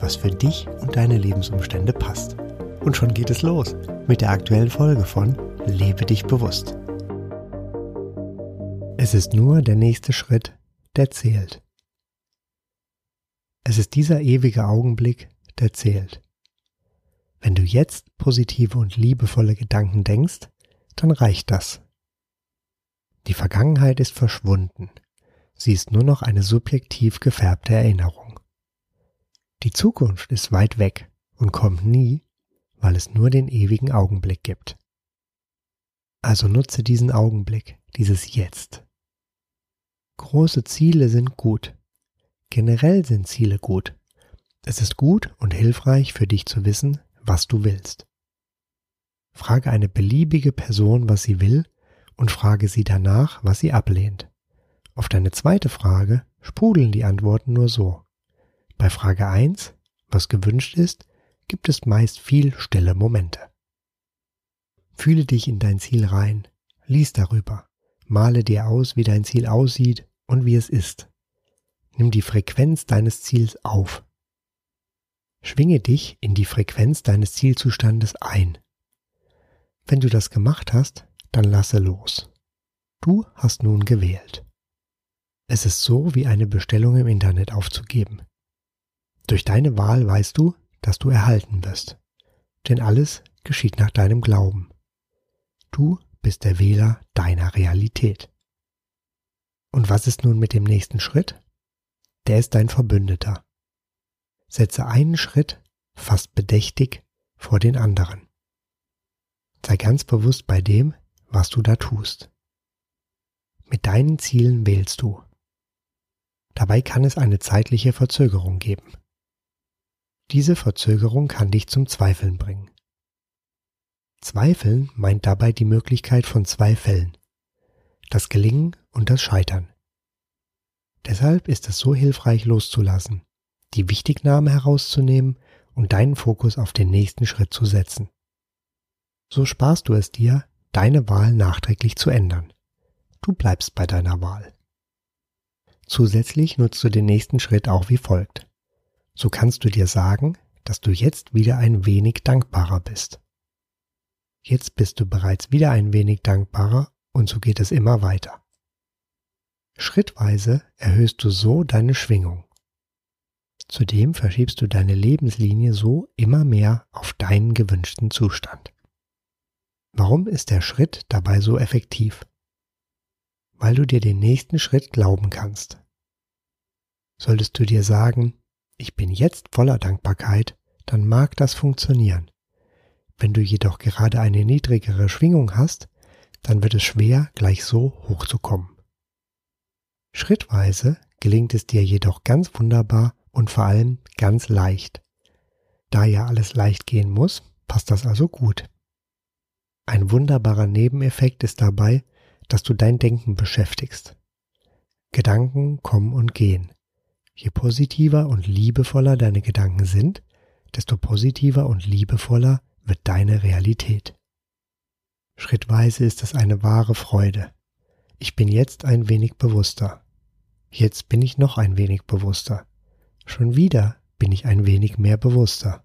was für dich und deine Lebensumstände passt. Und schon geht es los mit der aktuellen Folge von Lebe dich bewusst. Es ist nur der nächste Schritt, der zählt. Es ist dieser ewige Augenblick, der zählt. Wenn du jetzt positive und liebevolle Gedanken denkst, dann reicht das. Die Vergangenheit ist verschwunden. Sie ist nur noch eine subjektiv gefärbte Erinnerung. Die Zukunft ist weit weg und kommt nie, weil es nur den ewigen Augenblick gibt. Also nutze diesen Augenblick, dieses Jetzt. Große Ziele sind gut. Generell sind Ziele gut. Es ist gut und hilfreich für dich zu wissen, was du willst. Frage eine beliebige Person, was sie will, und frage sie danach, was sie ablehnt. Auf deine zweite Frage sprudeln die Antworten nur so. Bei Frage 1, was gewünscht ist, gibt es meist viel stille Momente. Fühle dich in dein Ziel rein, lies darüber, male dir aus, wie dein Ziel aussieht und wie es ist. Nimm die Frequenz deines Ziels auf. Schwinge dich in die Frequenz deines Zielzustandes ein. Wenn du das gemacht hast, dann lasse los. Du hast nun gewählt. Es ist so wie eine Bestellung im Internet aufzugeben. Durch deine Wahl weißt du, dass du erhalten wirst. Denn alles geschieht nach deinem Glauben. Du bist der Wähler deiner Realität. Und was ist nun mit dem nächsten Schritt? Der ist dein Verbündeter. Setze einen Schritt fast bedächtig vor den anderen. Sei ganz bewusst bei dem, was du da tust. Mit deinen Zielen wählst du. Dabei kann es eine zeitliche Verzögerung geben. Diese Verzögerung kann dich zum Zweifeln bringen. Zweifeln meint dabei die Möglichkeit von zwei Fällen. Das Gelingen und das Scheitern. Deshalb ist es so hilfreich loszulassen, die Wichtignahme herauszunehmen und deinen Fokus auf den nächsten Schritt zu setzen. So sparst du es dir, deine Wahl nachträglich zu ändern. Du bleibst bei deiner Wahl. Zusätzlich nutzt du den nächsten Schritt auch wie folgt so kannst du dir sagen, dass du jetzt wieder ein wenig dankbarer bist. Jetzt bist du bereits wieder ein wenig dankbarer und so geht es immer weiter. Schrittweise erhöhst du so deine Schwingung. Zudem verschiebst du deine Lebenslinie so immer mehr auf deinen gewünschten Zustand. Warum ist der Schritt dabei so effektiv? Weil du dir den nächsten Schritt glauben kannst. Solltest du dir sagen, ich bin jetzt voller Dankbarkeit, dann mag das funktionieren. Wenn du jedoch gerade eine niedrigere Schwingung hast, dann wird es schwer, gleich so hochzukommen. Schrittweise gelingt es dir jedoch ganz wunderbar und vor allem ganz leicht. Da ja alles leicht gehen muss, passt das also gut. Ein wunderbarer Nebeneffekt ist dabei, dass du dein Denken beschäftigst. Gedanken kommen und gehen. Je positiver und liebevoller deine Gedanken sind, desto positiver und liebevoller wird deine Realität. Schrittweise ist es eine wahre Freude. Ich bin jetzt ein wenig bewusster. Jetzt bin ich noch ein wenig bewusster. Schon wieder bin ich ein wenig mehr bewusster.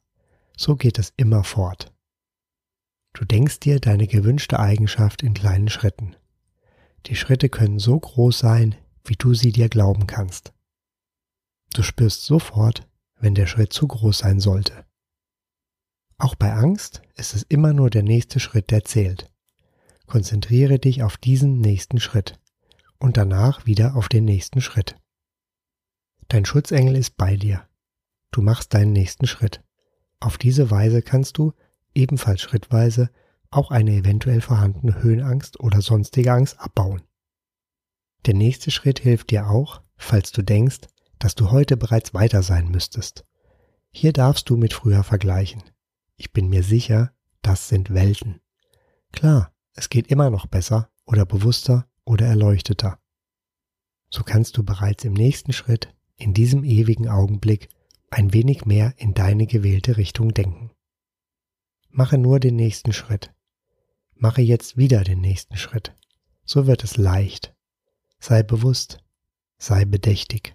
So geht es immer fort. Du denkst dir deine gewünschte Eigenschaft in kleinen Schritten. Die Schritte können so groß sein, wie du sie dir glauben kannst. Du spürst sofort, wenn der Schritt zu groß sein sollte. Auch bei Angst ist es immer nur der nächste Schritt, der zählt. Konzentriere dich auf diesen nächsten Schritt und danach wieder auf den nächsten Schritt. Dein Schutzengel ist bei dir. Du machst deinen nächsten Schritt. Auf diese Weise kannst du, ebenfalls schrittweise, auch eine eventuell vorhandene Höhenangst oder sonstige Angst abbauen. Der nächste Schritt hilft dir auch, falls du denkst, dass du heute bereits weiter sein müsstest. Hier darfst du mit früher vergleichen. Ich bin mir sicher, das sind Welten. Klar, es geht immer noch besser oder bewusster oder erleuchteter. So kannst du bereits im nächsten Schritt, in diesem ewigen Augenblick, ein wenig mehr in deine gewählte Richtung denken. Mache nur den nächsten Schritt. Mache jetzt wieder den nächsten Schritt. So wird es leicht. Sei bewusst, sei bedächtig.